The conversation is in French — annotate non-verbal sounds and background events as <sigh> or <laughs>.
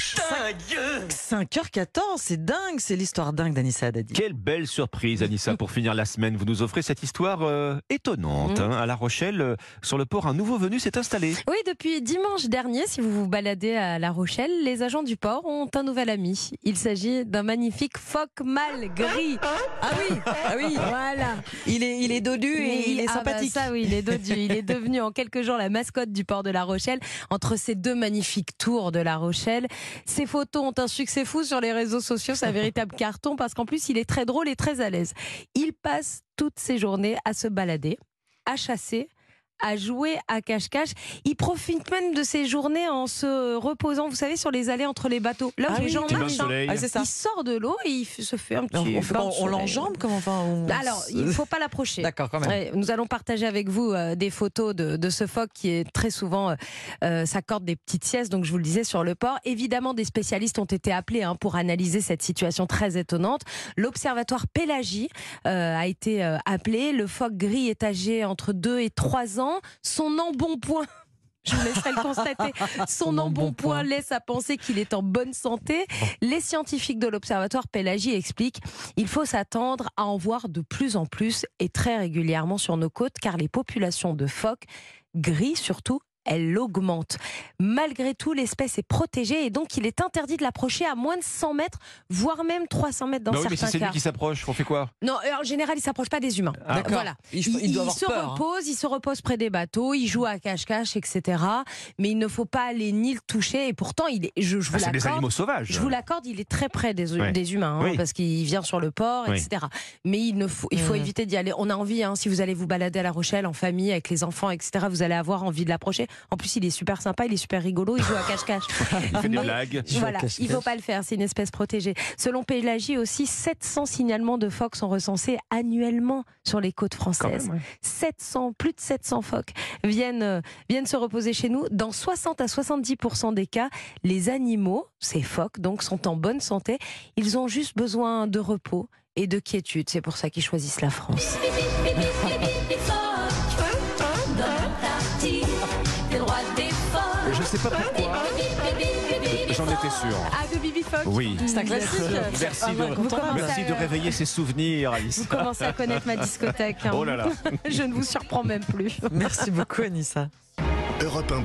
Roche. 5h14, c'est dingue, c'est l'histoire dingue d'Anissa Haddadi. Quelle belle surprise, Anissa, pour finir la semaine. Vous nous offrez cette histoire euh, étonnante. Mm. hein. À La Rochelle, euh, sur le port, un nouveau venu s'est installé. Oui, depuis dimanche dernier, si vous vous baladez à La Rochelle, les agents du port ont un nouvel ami. Il s'agit d'un magnifique phoque mâle gris. Ah oui, ah oui, Voilà. il est, il est dodu et il est Ah bah sympathique. ça, oui, il est dodu. Il est devenu en quelques jours la mascotte du port de La Rochelle. Entre ces deux magnifiques tours de La Rochelle, ses photos ont un succès fou sur les réseaux sociaux. C'est un véritable carton parce qu'en plus, il est très drôle et très à l'aise. Il passe toutes ses journées à se balader, à chasser à jouer à cache-cache. Il profite même de ses journées en se reposant, vous savez, sur les allées entre les bateaux. Là où Ah les oui, gens marchent, hein. soleil. Ah, ça. il sort de l'eau et il se fait un petit On, on l'enjambe comment enfin on- Alors, il ne faut pas l'approcher. D'accord, quand même. Nous allons partager avec vous euh, des photos de, de ce phoque qui est très souvent euh, euh, s'accorde des petites siestes, donc je vous le disais sur le port. Évidemment, des spécialistes ont été appelés hein, pour analyser cette situation très étonnante. L'observatoire Pélagie euh, a été euh, appelé. Le phoque gris est âgé entre 2 et 3 ans. Son embonpoint. <laughs> Je vous laisserai le constater. <laughs> Son embonpoint. laisse à penser qu'il est en bonne santé. Les scientifiques de l'Observatoire Pélagie expliquent il faut s'attendre à en voir de plus en plus et très régulièrement sur nos côtes car les populations de phoques, gris surtout, elles augmentent. Malgré tout, l'espèce est protégée et donc il est interdit de l'approcher à moins de 100 mètres, voire même 300 mètres dans Bah oui, mais si certains c'est lui cas. qui s'approche, on fait quoi? Non, euh, en général, il s'approche pas des humains. Ah. D'accord. Voilà. Il, Il, il doit avoir se peur. hein. repose, il se repose près des bateaux, il joue à cache-cache, etc. Mais il ne faut pas aller ni le toucher. Et pourtant, il est, je, je vous Ah, C'est des l'accorde. animaux sauvages. Je vous l'accorde, il est très près des, humains, hein, Oui. parce qu'il vient sur le port, Oui. etc. Mais il, ne faut, il faut Mm. éviter d'y aller. On a envie, hein, si vous allez vous balader à La Rochelle en famille, avec les enfants, etc., vous allez avoir envie de l'approcher. En plus, il est super sympa, il est super rigolo, il joue à cache-cache. Il fait des Mais- blagues. Voilà, il ne faut pas le faire, c'est une espèce protégée. Selon Pélagie aussi, 700 signalements de phoques sont recensés annuellement sur les côtes françaises. même, ouais. 700, plus de 700 phoques viennent, euh, viennent se reposer chez nous. Dans 60 à 70% des cas, les animaux, ces phoques, donc, sont en bonne santé. Ils ont juste besoin de repos et de quiétude. C'est pour ça qu'ils choisissent la France. Je sais pas pourquoi. J'en étais sûr. Ah, de Bibi Phoque Oui. C'est un classique. Merci, Ah, de, merci à- de réveiller ces souvenirs, Alice. Vous commencez à connaître ma discothèque. hein. Oh là là. <laughs> Je ne vous surprends même plus. Merci beaucoup Anissa. Europe 1